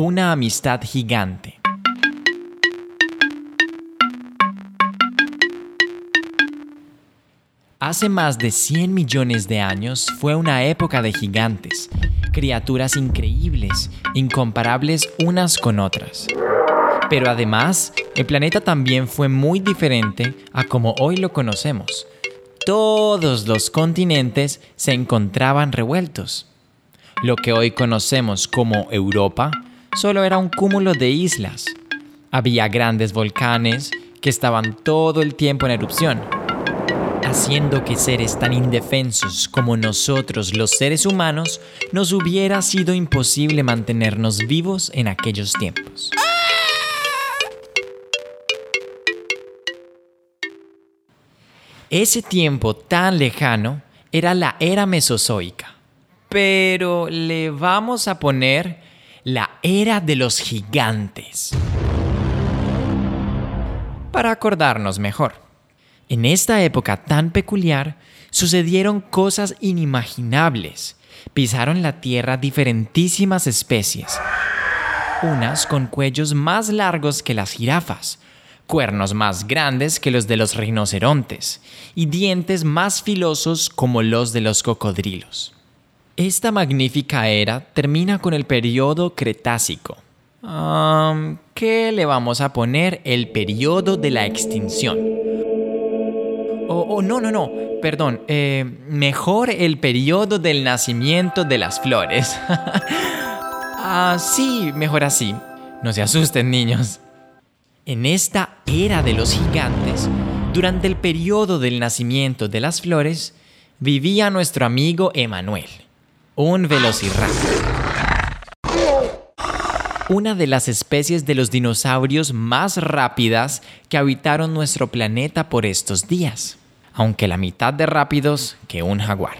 Una amistad gigante. Hace más de 100 millones de años fue una época de gigantes, criaturas increíbles, incomparables unas con otras. Pero además, el planeta también fue muy diferente a como hoy lo conocemos. Todos los continentes se encontraban revueltos. Lo que hoy conocemos como Europa solo era un cúmulo de islas. Había grandes volcanes que estaban todo el tiempo en erupción, haciendo que seres tan indefensos como nosotros los seres humanos nos hubiera sido imposible mantenernos vivos en aquellos tiempos. Ese tiempo tan lejano era la era mesozoica, pero le vamos a poner la era de los gigantes. Para acordarnos mejor, en esta época tan peculiar sucedieron cosas inimaginables. Pisaron la tierra diferentísimas especies, unas con cuellos más largos que las jirafas, cuernos más grandes que los de los rinocerontes y dientes más filosos como los de los cocodrilos. Esta magnífica era termina con el periodo Cretácico. ¿Qué le vamos a poner? El periodo de la extinción. Oh, oh no, no, no, perdón. Eh, mejor el periodo del nacimiento de las flores. ah, sí, mejor así. No se asusten, niños. En esta era de los gigantes, durante el periodo del nacimiento de las flores, vivía nuestro amigo Emanuel un velociraptor. Una de las especies de los dinosaurios más rápidas que habitaron nuestro planeta por estos días, aunque la mitad de rápidos que un jaguar.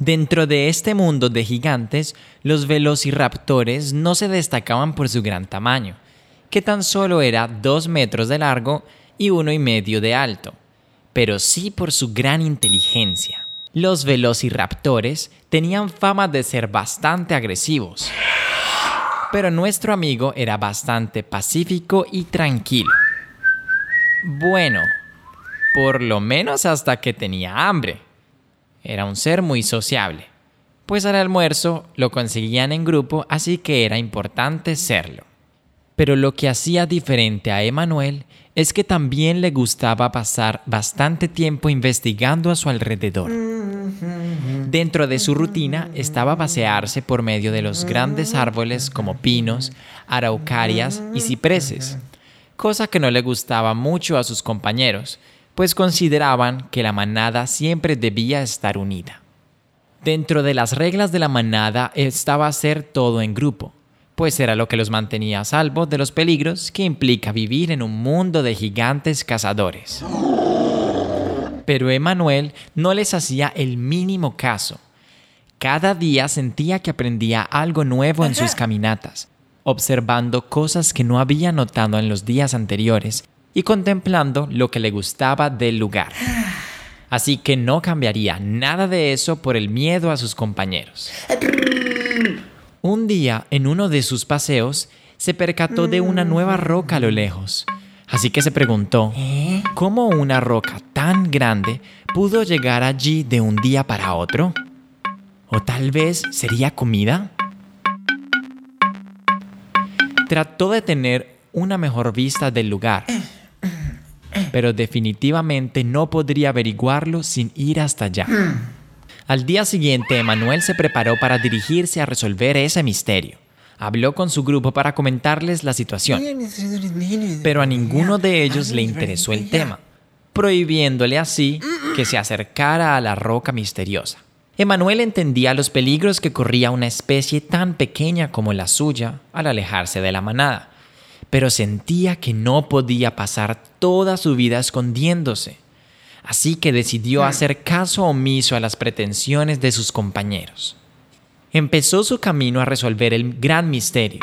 Dentro de este mundo de gigantes, los velociraptores no se destacaban por su gran tamaño, que tan solo era 2 metros de largo y uno y medio de alto, pero sí por su gran inteligencia. Los velociraptores tenían fama de ser bastante agresivos, pero nuestro amigo era bastante pacífico y tranquilo. Bueno, por lo menos hasta que tenía hambre. Era un ser muy sociable, pues al almuerzo lo conseguían en grupo, así que era importante serlo. Pero lo que hacía diferente a Emanuel es que también le gustaba pasar bastante tiempo investigando a su alrededor. Dentro de su rutina estaba pasearse por medio de los grandes árboles como pinos, araucarias y cipreses, cosa que no le gustaba mucho a sus compañeros, pues consideraban que la manada siempre debía estar unida. Dentro de las reglas de la manada estaba hacer todo en grupo, pues era lo que los mantenía a salvo de los peligros que implica vivir en un mundo de gigantes cazadores. Pero Emanuel no les hacía el mínimo caso. Cada día sentía que aprendía algo nuevo en sus caminatas, observando cosas que no había notado en los días anteriores y contemplando lo que le gustaba del lugar. Así que no cambiaría nada de eso por el miedo a sus compañeros. Un día, en uno de sus paseos, se percató de una nueva roca a lo lejos. Así que se preguntó, ¿Eh? ¿cómo una roca tan grande pudo llegar allí de un día para otro? ¿O tal vez sería comida? Trató de tener una mejor vista del lugar, pero definitivamente no podría averiguarlo sin ir hasta allá. Al día siguiente, Emanuel se preparó para dirigirse a resolver ese misterio. Habló con su grupo para comentarles la situación, pero a ninguno de ellos le interesó el tema, prohibiéndole así que se acercara a la roca misteriosa. Emanuel entendía los peligros que corría una especie tan pequeña como la suya al alejarse de la manada, pero sentía que no podía pasar toda su vida escondiéndose así que decidió hacer caso omiso a las pretensiones de sus compañeros. Empezó su camino a resolver el gran misterio,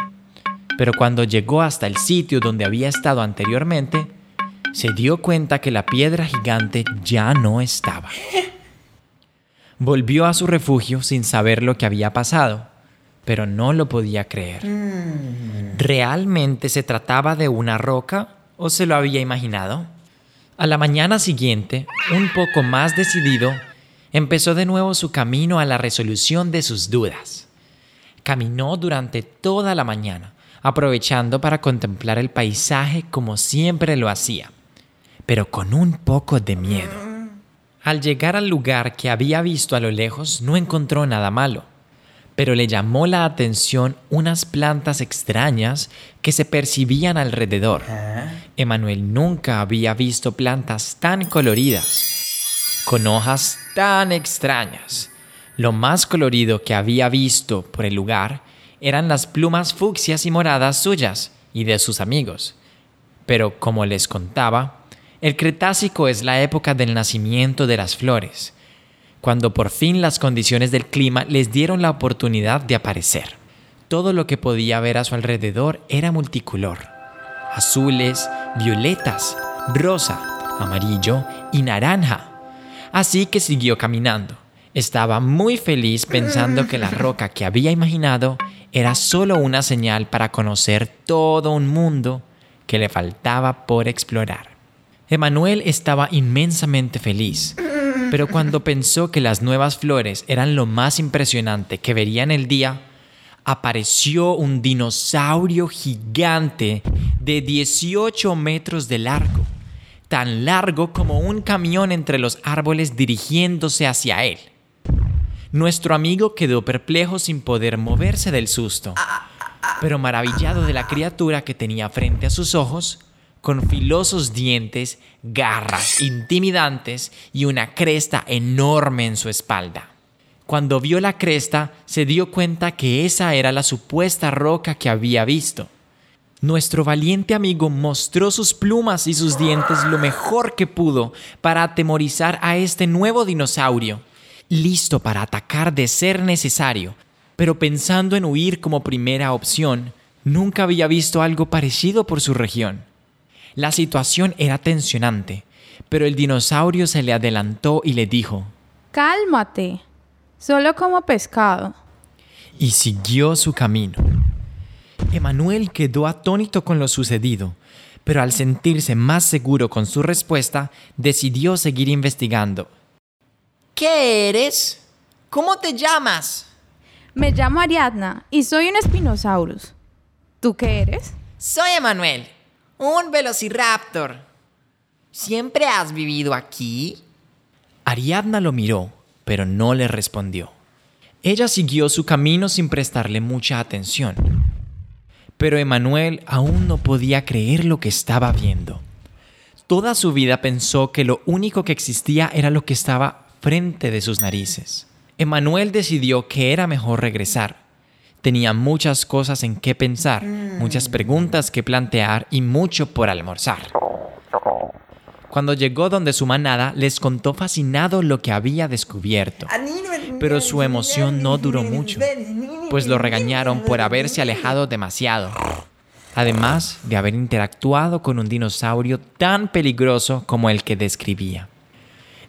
pero cuando llegó hasta el sitio donde había estado anteriormente, se dio cuenta que la piedra gigante ya no estaba. Volvió a su refugio sin saber lo que había pasado, pero no lo podía creer. ¿Realmente se trataba de una roca o se lo había imaginado? A la mañana siguiente, un poco más decidido, empezó de nuevo su camino a la resolución de sus dudas. Caminó durante toda la mañana, aprovechando para contemplar el paisaje como siempre lo hacía, pero con un poco de miedo. Al llegar al lugar que había visto a lo lejos, no encontró nada malo pero le llamó la atención unas plantas extrañas que se percibían alrededor. Emanuel nunca había visto plantas tan coloridas, con hojas tan extrañas. Lo más colorido que había visto por el lugar eran las plumas fucsias y moradas suyas y de sus amigos. Pero como les contaba, el Cretácico es la época del nacimiento de las flores cuando por fin las condiciones del clima les dieron la oportunidad de aparecer. Todo lo que podía ver a su alrededor era multicolor. Azules, violetas, rosa, amarillo y naranja. Así que siguió caminando. Estaba muy feliz pensando que la roca que había imaginado era solo una señal para conocer todo un mundo que le faltaba por explorar. Emanuel estaba inmensamente feliz pero cuando pensó que las nuevas flores eran lo más impresionante que vería en el día, apareció un dinosaurio gigante de 18 metros de largo, tan largo como un camión entre los árboles dirigiéndose hacia él. Nuestro amigo quedó perplejo sin poder moverse del susto, pero maravillado de la criatura que tenía frente a sus ojos, con filosos dientes, garras intimidantes y una cresta enorme en su espalda. Cuando vio la cresta, se dio cuenta que esa era la supuesta roca que había visto. Nuestro valiente amigo mostró sus plumas y sus dientes lo mejor que pudo para atemorizar a este nuevo dinosaurio, listo para atacar de ser necesario, pero pensando en huir como primera opción, nunca había visto algo parecido por su región. La situación era tensionante, pero el dinosaurio se le adelantó y le dijo, Cálmate, solo como pescado. Y siguió su camino. Emanuel quedó atónito con lo sucedido, pero al sentirse más seguro con su respuesta, decidió seguir investigando. ¿Qué eres? ¿Cómo te llamas? Me llamo Ariadna y soy un Spinosaurus. ¿Tú qué eres? Soy Emanuel un velociraptor. ¿Siempre has vivido aquí? Ariadna lo miró, pero no le respondió. Ella siguió su camino sin prestarle mucha atención. Pero Emanuel aún no podía creer lo que estaba viendo. Toda su vida pensó que lo único que existía era lo que estaba frente de sus narices. Emanuel decidió que era mejor regresar Tenía muchas cosas en qué pensar, muchas preguntas que plantear y mucho por almorzar. Cuando llegó donde su manada, les contó fascinado lo que había descubierto. Pero su emoción no duró mucho, pues lo regañaron por haberse alejado demasiado. Además de haber interactuado con un dinosaurio tan peligroso como el que describía.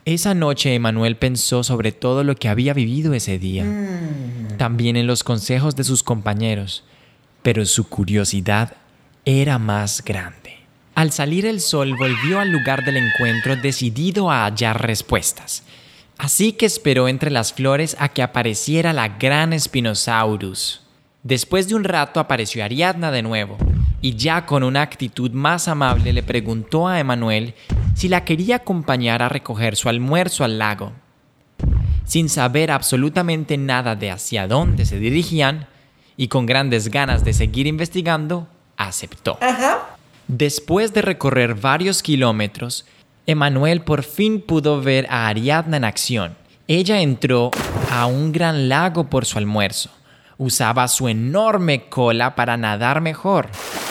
Esa noche Emanuel pensó sobre todo lo que había vivido ese día, mm. también en los consejos de sus compañeros, pero su curiosidad era más grande. Al salir el sol volvió al lugar del encuentro decidido a hallar respuestas, así que esperó entre las flores a que apareciera la gran Spinosaurus. Después de un rato apareció Ariadna de nuevo, y ya con una actitud más amable le preguntó a Emanuel si la quería acompañar a recoger su almuerzo al lago. Sin saber absolutamente nada de hacia dónde se dirigían y con grandes ganas de seguir investigando, aceptó. Después de recorrer varios kilómetros, Emanuel por fin pudo ver a Ariadna en acción. Ella entró a un gran lago por su almuerzo. Usaba su enorme cola para nadar mejor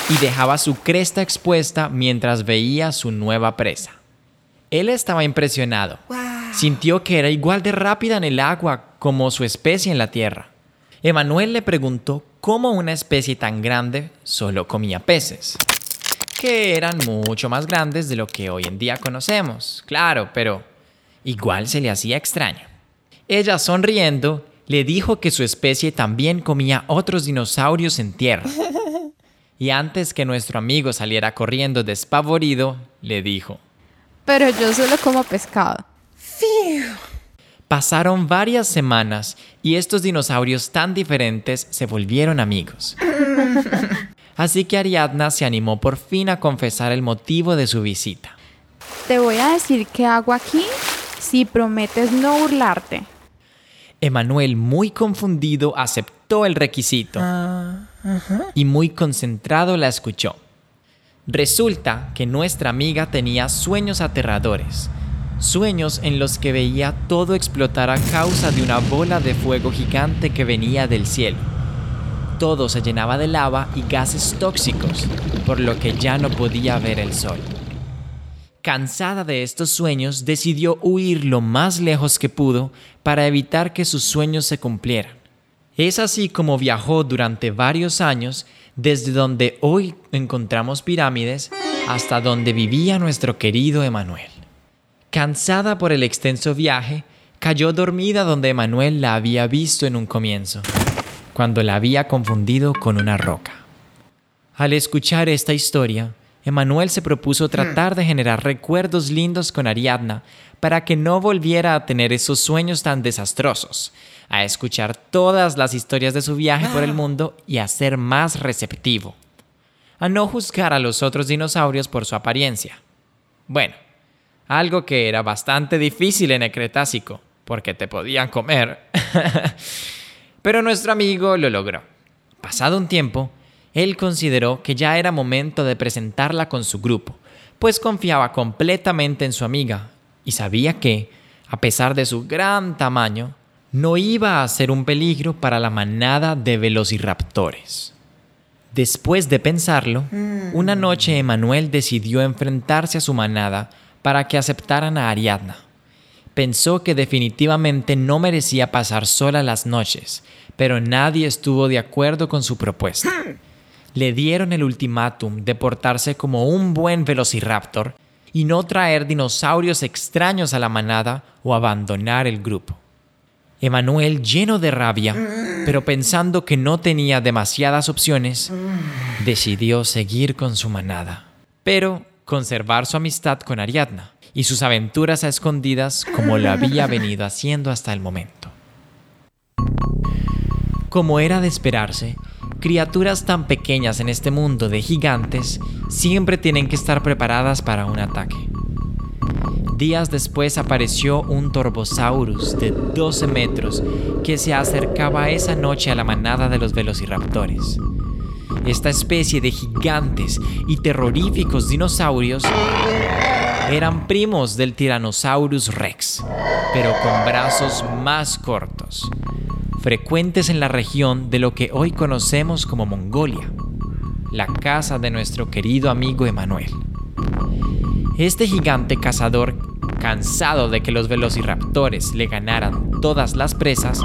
y dejaba su cresta expuesta mientras veía su nueva presa. Él estaba impresionado. Sintió que era igual de rápida en el agua como su especie en la tierra. Emanuel le preguntó cómo una especie tan grande solo comía peces, que eran mucho más grandes de lo que hoy en día conocemos, claro, pero igual se le hacía extraño. Ella sonriendo le dijo que su especie también comía otros dinosaurios en tierra. Y antes que nuestro amigo saliera corriendo despavorido, le dijo, Pero yo solo como pescado. Pasaron varias semanas y estos dinosaurios tan diferentes se volvieron amigos. Así que Ariadna se animó por fin a confesar el motivo de su visita. Te voy a decir qué hago aquí si prometes no burlarte. Emanuel, muy confundido, aceptó el requisito y muy concentrado la escuchó. Resulta que nuestra amiga tenía sueños aterradores, sueños en los que veía todo explotar a causa de una bola de fuego gigante que venía del cielo. Todo se llenaba de lava y gases tóxicos, por lo que ya no podía ver el sol. Cansada de estos sueños, decidió huir lo más lejos que pudo para evitar que sus sueños se cumplieran. Es así como viajó durante varios años desde donde hoy encontramos pirámides hasta donde vivía nuestro querido Emanuel. Cansada por el extenso viaje, cayó dormida donde Emanuel la había visto en un comienzo, cuando la había confundido con una roca. Al escuchar esta historia, Emanuel se propuso tratar de generar recuerdos lindos con Ariadna para que no volviera a tener esos sueños tan desastrosos, a escuchar todas las historias de su viaje por el mundo y a ser más receptivo, a no juzgar a los otros dinosaurios por su apariencia. Bueno, algo que era bastante difícil en el Cretácico, porque te podían comer. Pero nuestro amigo lo logró. Pasado un tiempo, él consideró que ya era momento de presentarla con su grupo, pues confiaba completamente en su amiga y sabía que, a pesar de su gran tamaño, no iba a ser un peligro para la manada de velociraptores. Después de pensarlo, una noche Emanuel decidió enfrentarse a su manada para que aceptaran a Ariadna. Pensó que definitivamente no merecía pasar sola las noches, pero nadie estuvo de acuerdo con su propuesta le dieron el ultimátum de portarse como un buen velociraptor y no traer dinosaurios extraños a la manada o abandonar el grupo. Emanuel, lleno de rabia, pero pensando que no tenía demasiadas opciones, decidió seguir con su manada, pero conservar su amistad con Ariadna y sus aventuras a escondidas como lo había venido haciendo hasta el momento. Como era de esperarse, criaturas tan pequeñas en este mundo de gigantes siempre tienen que estar preparadas para un ataque. Días después apareció un Torbosaurus de 12 metros que se acercaba esa noche a la manada de los velociraptores. Esta especie de gigantes y terroríficos dinosaurios eran primos del Tyrannosaurus rex, pero con brazos más cortos, frecuentes en la región de lo que hoy conocemos como Mongolia, la casa de nuestro querido amigo Emanuel. Este gigante cazador, cansado de que los velociraptores le ganaran todas las presas,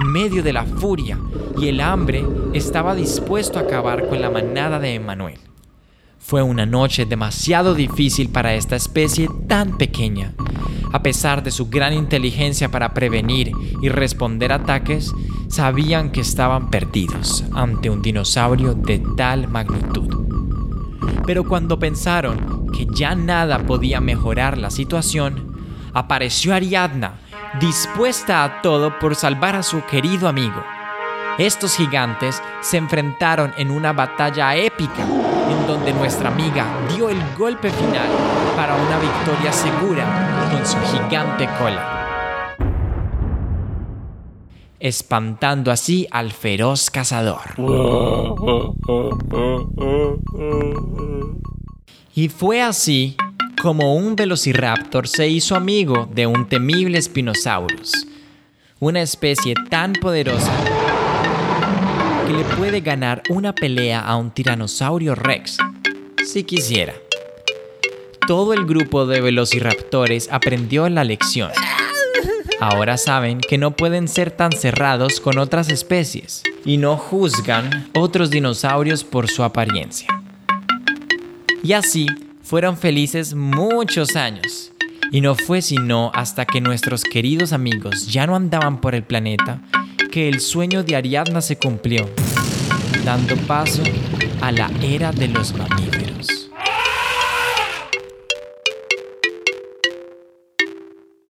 en medio de la furia y el hambre, estaba dispuesto a acabar con la manada de Emanuel. Fue una noche demasiado difícil para esta especie tan pequeña. A pesar de su gran inteligencia para prevenir y responder ataques, sabían que estaban perdidos ante un dinosaurio de tal magnitud. Pero cuando pensaron que ya nada podía mejorar la situación, apareció Ariadna, dispuesta a todo por salvar a su querido amigo. Estos gigantes se enfrentaron en una batalla épica en donde nuestra amiga dio el golpe final para una victoria segura con su gigante cola, espantando así al feroz cazador. Y fue así como un velociraptor se hizo amigo de un temible Spinosaurus, una especie tan poderosa que le puede ganar una pelea a un tiranosaurio rex, si quisiera. Todo el grupo de velociraptores aprendió la lección. Ahora saben que no pueden ser tan cerrados con otras especies y no juzgan otros dinosaurios por su apariencia. Y así fueron felices muchos años Y no fue sino hasta que nuestros queridos amigos ya no andaban por el planeta que el sueño de Ariadna se cumplió, dando paso a la era de los mamíferos.